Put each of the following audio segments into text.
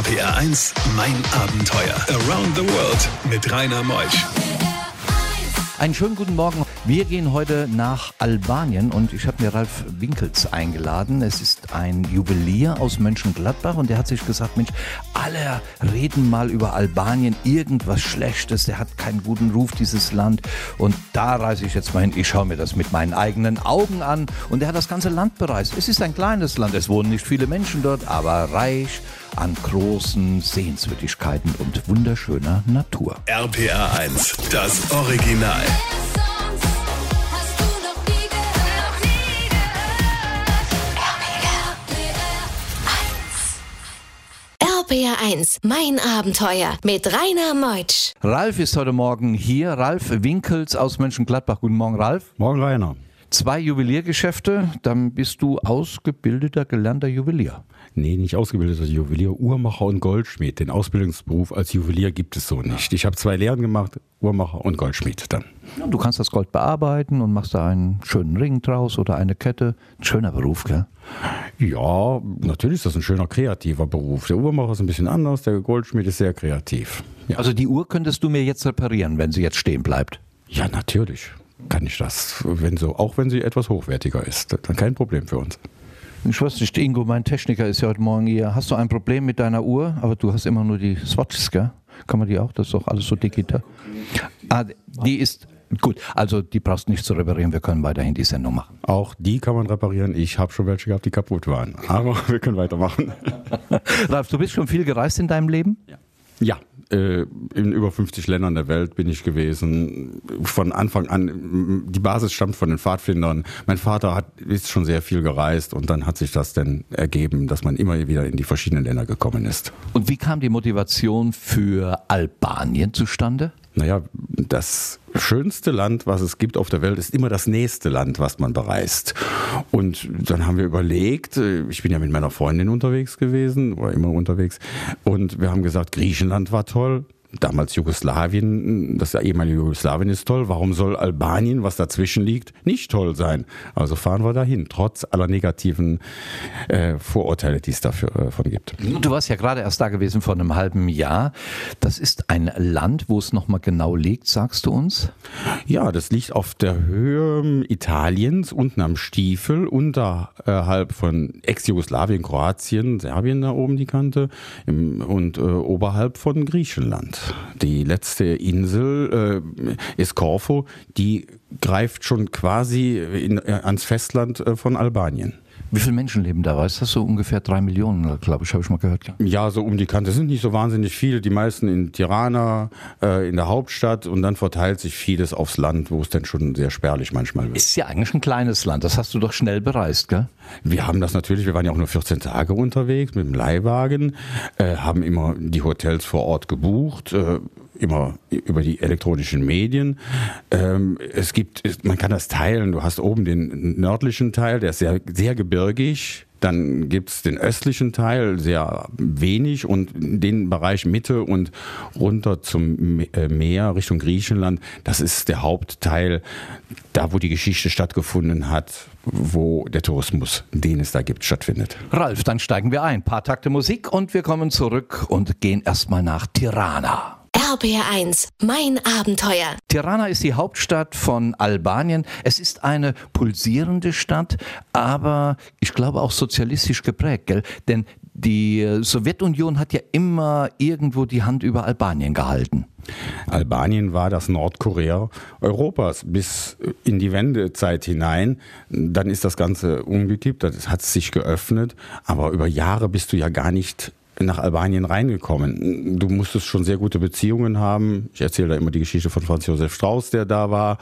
RPR 1, mein Abenteuer. Around the World mit Rainer Meusch. Einen schönen guten Morgen. Wir gehen heute nach Albanien und ich habe mir Ralf Winkels eingeladen. Es ist ein Juwelier aus Mönchengladbach und der hat sich gesagt, Mensch, alle reden mal über Albanien, irgendwas Schlechtes, der hat keinen guten Ruf, dieses Land. Und da reise ich jetzt mal hin. Ich schaue mir das mit meinen eigenen Augen an und er hat das ganze Land bereist. Es ist ein kleines Land, es wohnen nicht viele Menschen dort, aber reich an großen Sehenswürdigkeiten und wunderschöner Natur. RPR 1, das Original. RPR 1, mein Abenteuer mit Rainer Meutsch. Ralf ist heute Morgen hier. Ralf Winkels aus Mönchengladbach. Guten Morgen, Ralf. Morgen, Rainer. Zwei Juweliergeschäfte, dann bist du ausgebildeter, gelernter Juwelier. Nee, nicht ausgebildeter Juwelier, Uhrmacher und Goldschmied. Den Ausbildungsberuf als Juwelier gibt es so nicht. Ich habe zwei Lehren gemacht, Uhrmacher und Goldschmied dann. Du kannst das Gold bearbeiten und machst da einen schönen Ring draus oder eine Kette. Ein schöner Beruf, gell? Ja, natürlich ist das ein schöner kreativer Beruf. Der Uhrmacher ist ein bisschen anders, der Goldschmied ist sehr kreativ. Ja, Also die Uhr könntest du mir jetzt reparieren, wenn sie jetzt stehen bleibt. ja natürlich kann ich das. Wenn so, auch wenn sie etwas hochwertiger ist, dann kein Problem für uns. Ich weiß nicht, Ingo, mein Techniker ist ja heute Morgen hier. Hast du ein Problem mit deiner Uhr? Aber du hast immer nur die Swatches, gell? Kann man die auch? Das ist doch alles so digital. Ah, die ist gut. Also die brauchst du nicht zu reparieren. Wir können weiterhin die Sendung machen. Auch die kann man reparieren. Ich habe schon welche gehabt, die kaputt waren. Aber wir können weitermachen. Ralf, du bist schon viel gereist in deinem Leben? Ja, äh, in über 50 Ländern der Welt bin ich gewesen. Von Anfang an, die Basis stammt von den Pfadfindern. Mein Vater hat, ist schon sehr viel gereist und dann hat sich das dann ergeben, dass man immer wieder in die verschiedenen Länder gekommen ist. Und wie kam die Motivation für Albanien zustande? Naja, das schönste Land, was es gibt auf der Welt, ist immer das nächste Land, was man bereist. Und dann haben wir überlegt, äh, ich bin ja mit meiner Freundin unterwegs gewesen, oder immer unterwegs, und wir haben gesagt, Griechenland war toll. Damals Jugoslawien, das ehemalige Jugoslawien ist toll. Warum soll Albanien, was dazwischen liegt, nicht toll sein? Also fahren wir dahin, trotz aller negativen äh, Vorurteile, die es dafür äh, gibt. Du warst ja gerade erst da gewesen vor einem halben Jahr. Das ist ein Land, wo es nochmal genau liegt, sagst du uns? Ja, das liegt auf der Höhe Italiens, unten am Stiefel, unterhalb von Ex-Jugoslawien, Kroatien, Serbien da oben die Kante im, und äh, oberhalb von Griechenland. Die letzte Insel äh, ist Korfu, die greift schon quasi in, äh, ans Festland äh, von Albanien. Wie viele Menschen leben da? Weißt du, so ungefähr drei Millionen, glaube ich, habe ich mal gehört. Ja. Ja, so um die Kante. Es sind nicht so wahnsinnig viele. Die meisten in Tirana, äh, in der Hauptstadt und dann verteilt sich vieles aufs Land, wo es dann schon sehr spärlich manchmal wird. Ist ja eigentlich ein kleines Land. Das hast du doch schnell bereist, gell? Wir haben das natürlich, wir waren ja auch nur 14 Tage unterwegs mit dem Leihwagen, äh, haben immer die Hotels vor Ort gebucht, äh, immer über die elektronischen Medien. Ähm, es gibt, es- man kann das teilen. Du hast oben den nördlichen Teil, der ist sehr, sehr gebirgig. Dann gibt's den östlichen Teil, sehr wenig, und den Bereich Mitte und runter zum äh, Meer Richtung Griechenland, das ist der Hauptteil, da wo die Geschichte stattgefunden hat, wo der Tourismus, den es da gibt, stattfindet. Ralf, dann steigen wir ein. Paar Takte Musik und wir kommen zurück und gehen erstmal nach Tirana. RPR 1, mein Abenteuer. Tirana ist die Hauptstadt von Albanien. Es ist eine pulsierende Stadt, aber ich glaube auch sozialistisch geprägt, gell? Denn die Sowjetunion hat ja immer irgendwo die Hand über Albanien gehalten. Albanien war das Nordkorea Europas bis in die Wendezeit hinein. Dann ist das Ganze umgekippt, das hat sich geöffnet, aber über Jahre bist du ja gar nicht nach Albanien reingekommen. Du musstest schon sehr gute Beziehungen haben. Ich erzähle da immer die Geschichte von Franz Josef Strauß, der da war,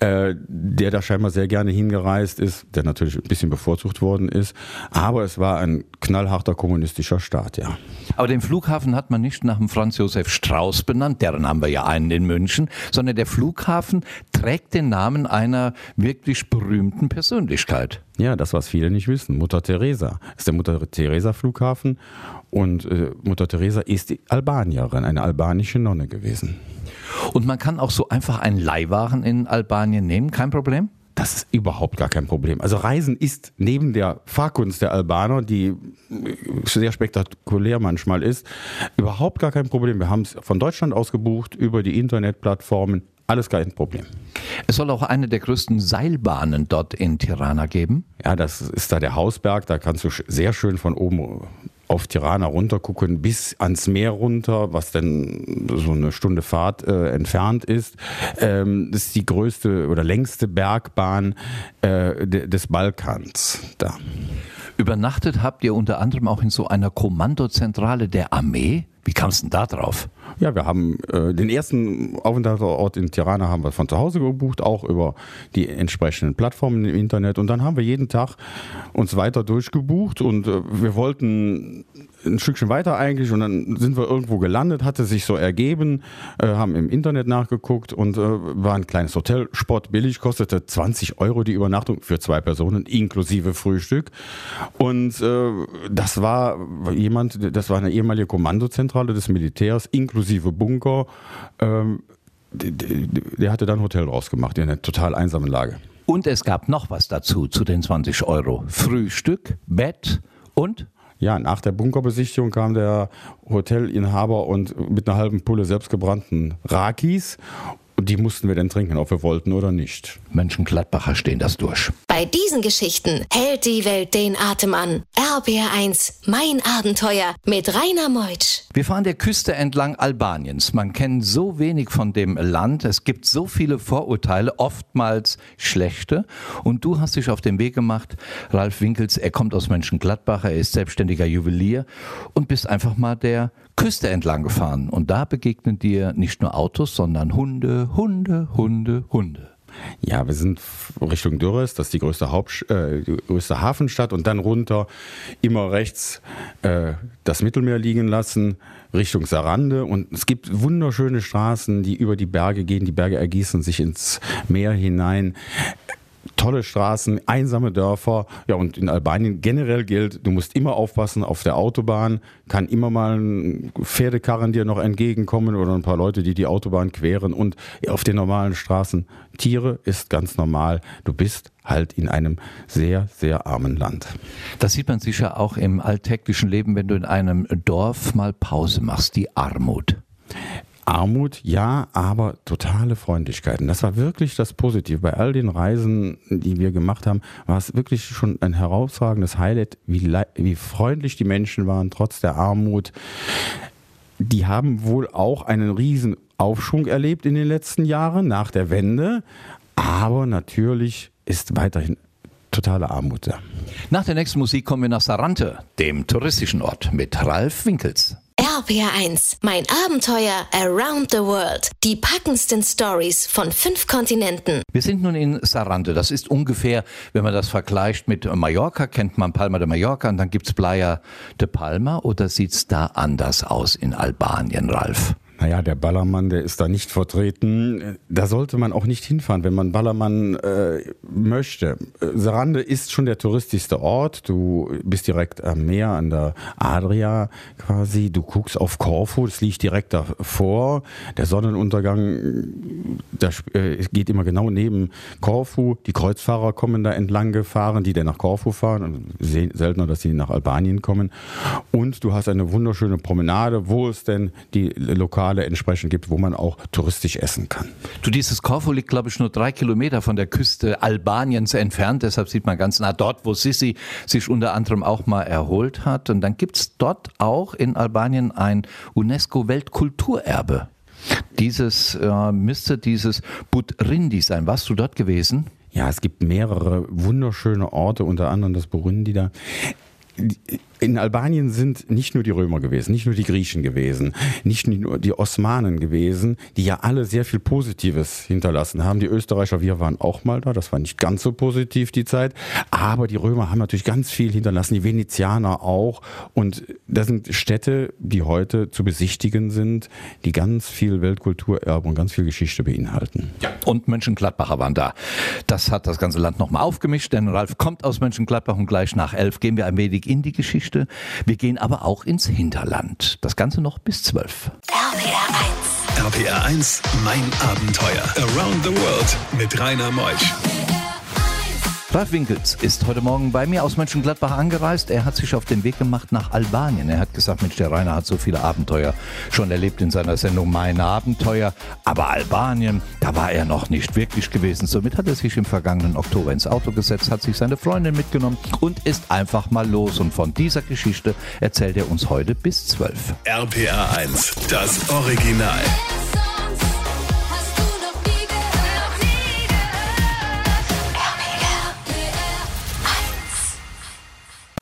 äh, der da scheinbar sehr gerne hingereist ist, der natürlich ein bisschen bevorzugt worden ist. Aber es war ein knallharter kommunistischer Staat, ja. Aber den Flughafen hat man nicht nach dem Franz Josef Strauß benannt, deren haben wir ja einen in München, sondern der Flughafen trägt den Namen einer wirklich berühmten Persönlichkeit. Ja, das, was viele nicht wissen. Mutter Teresa ist der Mutter Teresa Flughafen und äh, Mutter Teresa ist die Albanierin, eine albanische Nonne gewesen. Und man kann auch so einfach einen Leihwagen in Albanien nehmen, kein Problem? Das ist überhaupt gar kein Problem. Also Reisen ist neben der Fahrkunst der Albaner, die sehr spektakulär manchmal ist, überhaupt gar kein Problem. Wir haben es von Deutschland aus gebucht, über die Internetplattformen, alles kein Problem. Es soll auch eine der größten Seilbahnen dort in Tirana geben. Ja, das ist da der Hausberg, da kannst du sehr schön von oben auf Tirana runtergucken bis ans Meer runter, was dann so eine Stunde Fahrt äh, entfernt ist. Ähm, das ist die größte oder längste Bergbahn äh, des Balkans da. Übernachtet habt ihr unter anderem auch in so einer Kommandozentrale der Armee? Wie kam es denn da drauf? Ja, wir haben äh, den ersten Aufenthaltsort in Tirana haben wir von zu Hause gebucht, auch über die entsprechenden Plattformen im Internet. Und dann haben wir jeden Tag uns weiter durchgebucht und äh, wir wollten ein Stückchen weiter eigentlich und dann sind wir irgendwo gelandet, hatte sich so ergeben, äh, haben im Internet nachgeguckt und äh, war ein kleines Hotel, Sport billig, kostete 20 Euro die Übernachtung für zwei Personen inklusive Frühstück und äh, das war jemand, das war eine ehemalige Kommandozentrale des Militärs inklusive Bunker. Ähm, der hatte dann ein Hotel rausgemacht in einer total einsamen Lage. Und es gab noch was dazu, zu den 20 Euro. Frühstück, Bett und ja, nach der Bunkerbesichtigung kam der Hotelinhaber und mit einer halben Pulle selbstgebrannten Rakis und die mussten wir dann trinken, ob wir wollten oder nicht. Mönchengladbacher stehen das durch. Bei diesen Geschichten hält die Welt den Atem an. RBR1, mein Abenteuer mit Rainer Meutsch. Wir fahren der Küste entlang Albaniens. Man kennt so wenig von dem Land. Es gibt so viele Vorurteile, oftmals schlechte. Und du hast dich auf den Weg gemacht, Ralf Winkels. Er kommt aus Mönchengladbach, er ist selbstständiger Juwelier und bist einfach mal der Küste entlang gefahren. Und da begegnen dir nicht nur Autos, sondern Hunde, Hunde, Hunde, Hunde. Ja, wir sind Richtung Dürres, das ist die größte, Haupt, äh, die größte Hafenstadt. Und dann runter immer rechts äh, das Mittelmeer liegen lassen, Richtung Sarande. Und es gibt wunderschöne Straßen, die über die Berge gehen, die Berge ergießen sich ins Meer hinein tolle Straßen, einsame Dörfer. Ja, und in Albanien generell gilt, du musst immer aufpassen auf der Autobahn. Kann immer mal ein Pferdekarren dir noch entgegenkommen oder ein paar Leute, die die Autobahn queren. Und auf den normalen Straßen, Tiere ist ganz normal. Du bist halt in einem sehr, sehr armen Land. Das sieht man sicher auch im alltäglichen Leben, wenn du in einem Dorf mal Pause machst, die Armut. Armut, ja, aber totale Freundlichkeit. Und das war wirklich das Positive. Bei all den Reisen, die wir gemacht haben, war es wirklich schon ein herausragendes Highlight, wie, wie freundlich die Menschen waren, trotz der Armut. Die haben wohl auch einen riesen Aufschwung erlebt in den letzten Jahren nach der Wende. Aber natürlich ist weiterhin totale Armut da. Nach der nächsten Musik kommen wir nach Sarante, dem touristischen Ort, mit Ralf Winkels. RPR1, mein Abenteuer Around the World. Die packendsten Stories von fünf Kontinenten. Wir sind nun in Sarante. Das ist ungefähr, wenn man das vergleicht mit Mallorca, kennt man Palma de Mallorca und dann gibt es Playa de Palma oder sieht es da anders aus in Albanien, Ralf? Naja, der Ballermann, der ist da nicht vertreten. Da sollte man auch nicht hinfahren, wenn man Ballermann äh, möchte. Sarande ist schon der touristischste Ort. Du bist direkt am Meer, an der Adria quasi. Du guckst auf Korfu, das liegt direkt davor. Der Sonnenuntergang das äh, geht immer genau neben Korfu. Die Kreuzfahrer kommen da entlang gefahren, die dann nach Korfu fahren. Seltener, dass sie nach Albanien kommen. Und du hast eine wunderschöne Promenade, wo es denn die lokalen Lokale entsprechend gibt, wo man auch touristisch essen kann. Du, dieses Korfu liegt, glaube ich, nur drei Kilometer von der Küste Albaniens entfernt. Deshalb sieht man ganz nah dort, wo Sissi sich unter anderem auch mal erholt hat. Und dann gibt es dort auch in Albanien ein UNESCO-Weltkulturerbe. Dieses äh, müsste dieses Butrindi sein. Warst du dort gewesen? Ja, es gibt mehrere wunderschöne Orte, unter anderem das Burundi da in Albanien sind nicht nur die Römer gewesen, nicht nur die Griechen gewesen, nicht nur die Osmanen gewesen, die ja alle sehr viel Positives hinterlassen haben. Die Österreicher, wir waren auch mal da, das war nicht ganz so positiv die Zeit, aber die Römer haben natürlich ganz viel hinterlassen, die Venezianer auch und das sind Städte, die heute zu besichtigen sind, die ganz viel Weltkulturerbe und ganz viel Geschichte beinhalten. Ja. Und Mönchengladbacher waren da. Das hat das ganze Land nochmal aufgemischt, denn Ralf kommt aus Mönchengladbach und gleich nach elf gehen wir ein wenig in die Geschichte Geschichte. Wir gehen aber auch ins Hinterland. Das Ganze noch bis 12. RPR 1. RPR 1, mein Abenteuer. Around the World mit Rainer Meusch. Ralf Winkels ist heute Morgen bei mir aus Mönchengladbach angereist. Er hat sich auf den Weg gemacht nach Albanien. Er hat gesagt, Mensch, der Rainer hat so viele Abenteuer schon erlebt in seiner Sendung Meine Abenteuer. Aber Albanien, da war er noch nicht wirklich gewesen. Somit hat er sich im vergangenen Oktober ins Auto gesetzt, hat sich seine Freundin mitgenommen und ist einfach mal los. Und von dieser Geschichte erzählt er uns heute bis 12. RPA 1, das Original.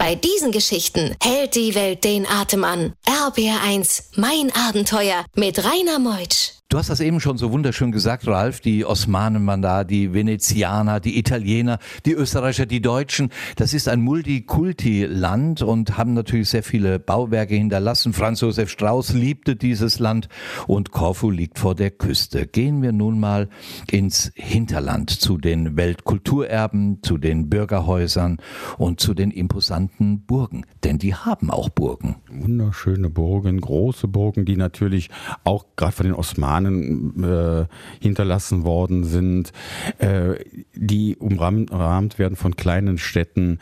Bei diesen Geschichten hält die Welt den Atem an. RBR1, mein Abenteuer mit Rainer Meutsch. Du hast das eben schon so wunderschön gesagt, Ralf. Die Osmanen waren da, die Venezianer, die Italiener, die Österreicher, die Deutschen. Das ist ein Multikulti-Land und haben natürlich sehr viele Bauwerke hinterlassen. Franz Josef Strauß liebte dieses Land und Korfu liegt vor der Küste. Gehen wir nun mal ins Hinterland zu den Weltkulturerben, zu den Bürgerhäusern und zu den imposanten Burgen. Denn die haben auch Burgen. Wunderschöne Burgen, große Burgen, die natürlich auch gerade von den Osmanen Romanen äh, hinterlassen worden sind, äh, die umrahmt werden von kleinen Städten.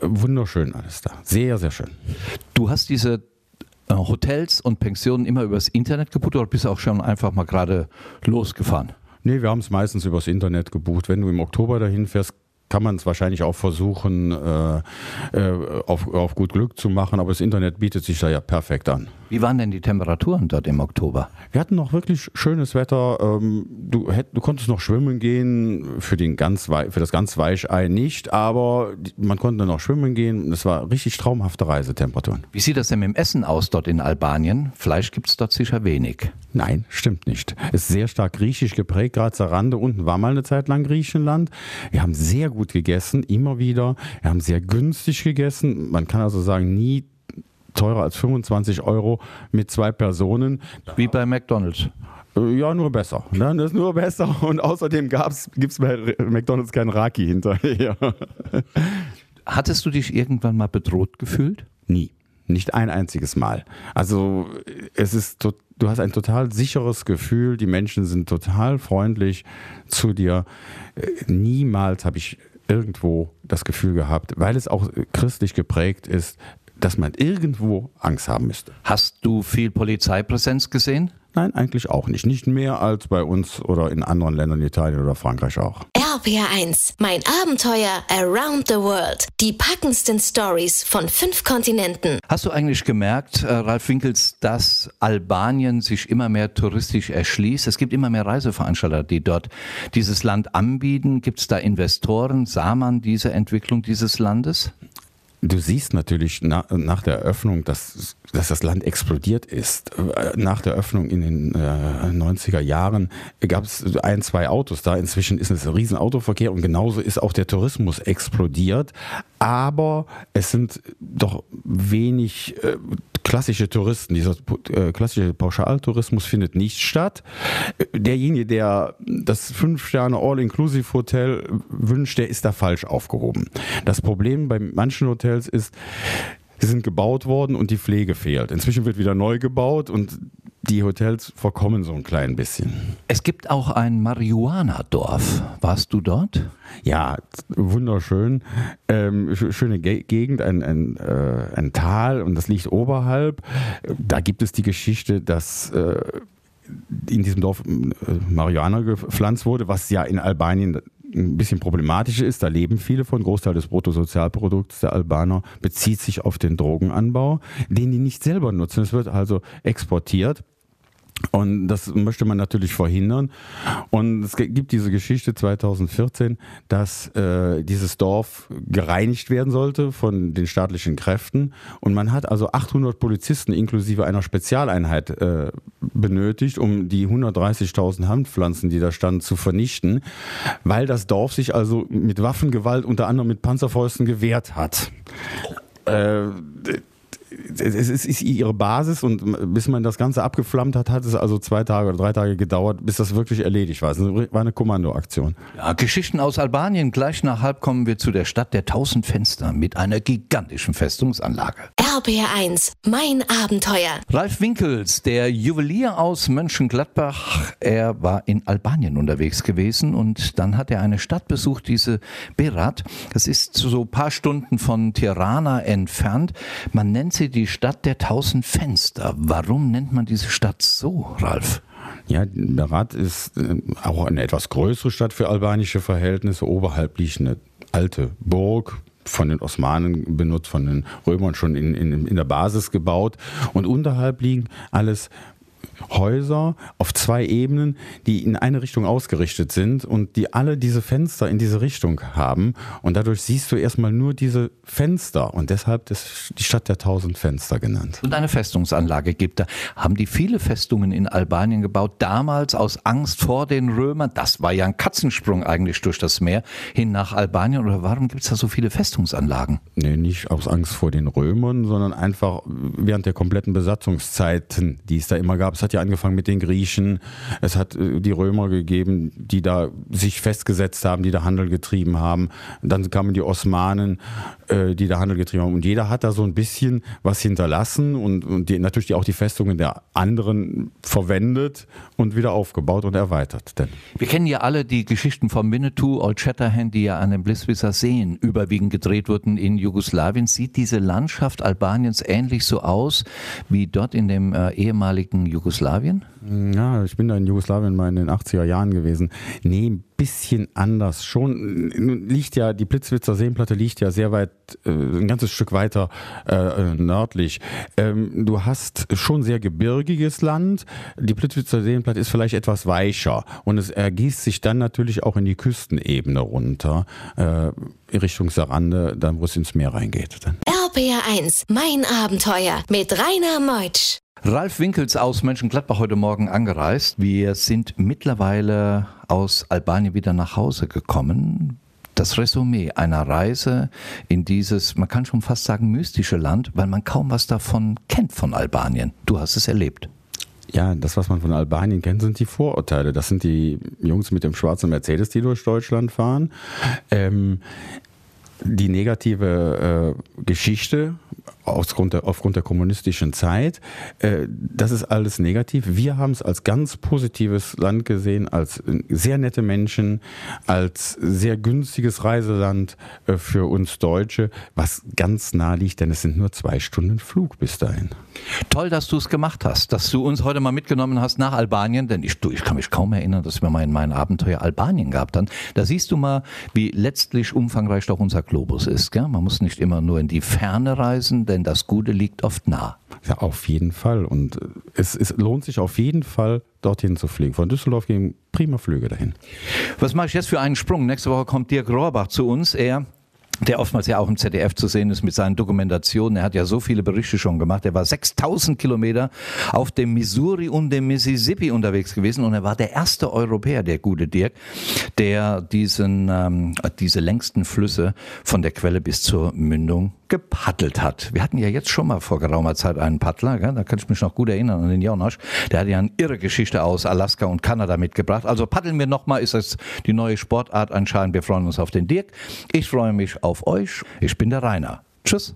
Wunderschön alles da. Sehr, sehr schön. Du hast diese äh, Hotels und Pensionen immer übers Internet gebucht oder bist du auch schon einfach mal gerade losgefahren? Nee, wir haben es meistens übers Internet gebucht. Wenn du im Oktober dahin fährst, kann man es wahrscheinlich auch versuchen, äh, äh, auf, auf gut Glück zu machen, aber das Internet bietet sich da ja perfekt an. Wie waren denn die Temperaturen dort im Oktober? Wir hatten noch wirklich schönes Wetter. Ähm, du, hätt, du konntest noch schwimmen gehen, für, den ganz, für das ganz Weichei nicht, aber man konnte noch schwimmen gehen. Es war richtig traumhafte Reisetemperaturen. Wie sieht das denn mit dem Essen aus dort in Albanien? Fleisch gibt es dort sicher wenig. Nein, stimmt nicht. Es ist sehr stark griechisch geprägt. Grazer Rande unten war mal eine Zeit lang Griechenland. Wir haben sehr gut gegessen, immer wieder. Wir haben sehr günstig gegessen. Man kann also sagen, nie teurer als 25 Euro mit zwei Personen. Wie bei McDonald's. Äh, ja, nur besser. Ne? Das ist nur besser. Und außerdem gibt es bei McDonalds kein Raki hinterher. Hattest du dich irgendwann mal bedroht gefühlt? Nie. Nicht ein einziges Mal. Also es ist, du hast ein total sicheres Gefühl, die Menschen sind total freundlich zu dir. Äh, niemals habe ich irgendwo das Gefühl gehabt, weil es auch christlich geprägt ist, dass man irgendwo Angst haben müsste. Hast du viel Polizeipräsenz gesehen? Nein, eigentlich auch nicht. Nicht mehr als bei uns oder in anderen Ländern, Italien oder Frankreich auch. RPR1, mein Abenteuer Around the World. Die packendsten Stories von fünf Kontinenten. Hast du eigentlich gemerkt, äh, Ralf Winkels, dass Albanien sich immer mehr touristisch erschließt? Es gibt immer mehr Reiseveranstalter, die dort dieses Land anbieten. Gibt es da Investoren? Sah man diese Entwicklung dieses Landes? Du siehst natürlich na, nach der Eröffnung, dass, dass das Land explodiert ist. Nach der Öffnung in den äh, 90er Jahren gab es ein, zwei Autos da. Inzwischen ist es ein Riesenautoverkehr und genauso ist auch der Tourismus explodiert. Aber es sind doch wenig äh, klassische Touristen. Dieser äh, klassische Pauschaltourismus findet nicht statt. Derjenige, der das Fünf-Sterne All-Inclusive-Hotel wünscht, der ist da falsch aufgehoben. Das Problem bei manchen Hotels ist, sie sind gebaut worden und die Pflege fehlt. Inzwischen wird wieder neu gebaut und die Hotels verkommen so ein klein bisschen. Es gibt auch ein Marihuana-Dorf. Warst du dort? Ja, wunderschön. Ähm, schöne Gegend, ein, ein, äh, ein, Tal und das liegt oberhalb. Da gibt es die Geschichte, dass äh, in diesem Dorf äh, Marihuana gepflanzt wurde, was ja in Albanien ein bisschen problematisch ist. Da leben viele von. Großteil des Bruttosozialprodukts der Albaner bezieht sich auf den Drogenanbau, den die nicht selber nutzen. Es wird also exportiert. Und das möchte man natürlich verhindern. Und es gibt diese Geschichte 2014, dass äh, dieses Dorf gereinigt werden sollte von den staatlichen Kräften. Und man hat also 800 Polizisten inklusive einer Spezialeinheit äh, benötigt, um die 130.000 Handpflanzen, die da standen, zu vernichten, weil das Dorf sich also mit Waffengewalt unter anderem mit Panzerfäusten gewehrt hat. Äh, es ist ihre Basis und bis man das Ganze abgeflammt hat, hat es also zwei Tage oder drei Tage gedauert, bis das wirklich erledigt war. Es war eine Kommandoaktion. Ja, Geschichten aus Albanien. Gleich nach halb kommen wir zu der Stadt der tausend Fenster mit einer gigantischen Festungsanlage. RBR1, mein Abenteuer. Ralf Winkels, der Juwelier aus Mönchengladbach, er war in Albanien unterwegs gewesen und dann hat er eine Stadt besucht, diese Berat. Das ist so ein paar Stunden von Tirana entfernt. Man nennt sie die Stadt der tausend Fenster. Warum nennt man diese Stadt so, Ralf? Ja, Berat ist äh, auch eine etwas größere Stadt für albanische Verhältnisse. Oberhalb liegt eine alte Burg, von den Osmanen benutzt, von den Römern schon in, in, in der Basis gebaut. Und unterhalb liegen alles Häuser auf zwei Ebenen, die in eine Richtung ausgerichtet sind und die alle diese Fenster in diese Richtung haben. Und dadurch siehst du erstmal nur diese Fenster und deshalb ist die Stadt der tausend Fenster genannt. Und eine Festungsanlage gibt da. Haben die viele Festungen in Albanien gebaut, damals aus Angst vor den Römern? Das war ja ein Katzensprung eigentlich durch das Meer hin nach Albanien. Oder warum gibt es da so viele Festungsanlagen? Nee, nicht aus Angst vor den Römern, sondern einfach während der kompletten Besatzungszeiten, die es da immer gab. Es hat ja angefangen mit den Griechen, es hat äh, die Römer gegeben, die da sich festgesetzt haben, die da Handel getrieben haben. Dann kamen die Osmanen, äh, die da Handel getrieben haben. Und jeder hat da so ein bisschen was hinterlassen und, und die, natürlich auch die Festungen der anderen verwendet und wieder aufgebaut und erweitert. Denn Wir kennen ja alle die Geschichten von Winnetou, Old Shatterhand, die ja an den Bliswisser Seen überwiegend gedreht wurden in Jugoslawien. Sieht diese Landschaft Albaniens ähnlich so aus wie dort in dem äh, ehemaligen Jugoslawien? Ja, ich bin da in Jugoslawien mal in den 80er Jahren gewesen. Nee, ein bisschen anders. Schon liegt ja, die Plitzwitzer Seenplatte liegt ja sehr weit, äh, ein ganzes Stück weiter äh, nördlich. Ähm, du hast schon sehr gebirgiges Land. Die Plitzwitzer Seenplatte ist vielleicht etwas weicher und es ergießt sich dann natürlich auch in die Küstenebene runter, äh, Richtung Sarande, dann wo es ins Meer reingeht. Dann. RPR1, mein Abenteuer mit Rainer Meutsch. Ralf Winkels aus Mönchengladbach heute Morgen angereist. Wir sind mittlerweile aus Albanien wieder nach Hause gekommen. Das Resümee einer Reise in dieses, man kann schon fast sagen, mystische Land, weil man kaum was davon kennt von Albanien. Du hast es erlebt. Ja, das, was man von Albanien kennt, sind die Vorurteile. Das sind die Jungs mit dem schwarzen Mercedes, die durch Deutschland fahren. Ähm, die negative äh, Geschichte aufgrund der, aufgrund der kommunistischen Zeit, äh, das ist alles negativ. Wir haben es als ganz positives Land gesehen, als sehr nette Menschen, als sehr günstiges Reiseland äh, für uns Deutsche, was ganz nah liegt, denn es sind nur zwei Stunden Flug bis dahin. Toll, dass du es gemacht hast, dass du uns heute mal mitgenommen hast nach Albanien, denn ich, du, ich kann mich kaum erinnern, dass wir mal in meinem Abenteuer Albanien gehabt haben. Da siehst du mal, wie letztlich umfangreich doch unser Globus ist. Gell? Man muss nicht immer nur in die Ferne reisen, denn das Gute liegt oft nah. Ja, auf jeden Fall. Und es, es lohnt sich auf jeden Fall, dorthin zu fliegen. Von Düsseldorf gehen prima Flüge dahin. Was mache ich jetzt für einen Sprung? Nächste Woche kommt Dirk Rohrbach zu uns. Er der oftmals ja auch im ZDF zu sehen ist mit seinen Dokumentationen. Er hat ja so viele Berichte schon gemacht. Er war 6000 Kilometer auf dem Missouri und dem Mississippi unterwegs gewesen und er war der erste Europäer, der gute Dirk, der diesen, ähm, diese längsten Flüsse von der Quelle bis zur Mündung gepaddelt hat. Wir hatten ja jetzt schon mal vor geraumer Zeit einen Paddler, gell? da kann ich mich noch gut erinnern an den Jaunasch. Der hat ja eine irre Geschichte aus Alaska und Kanada mitgebracht. Also paddeln wir nochmal, ist das die neue Sportart anscheinend. Wir freuen uns auf den Dirk. Ich freue mich auf euch. Ich bin der Rainer. Tschüss.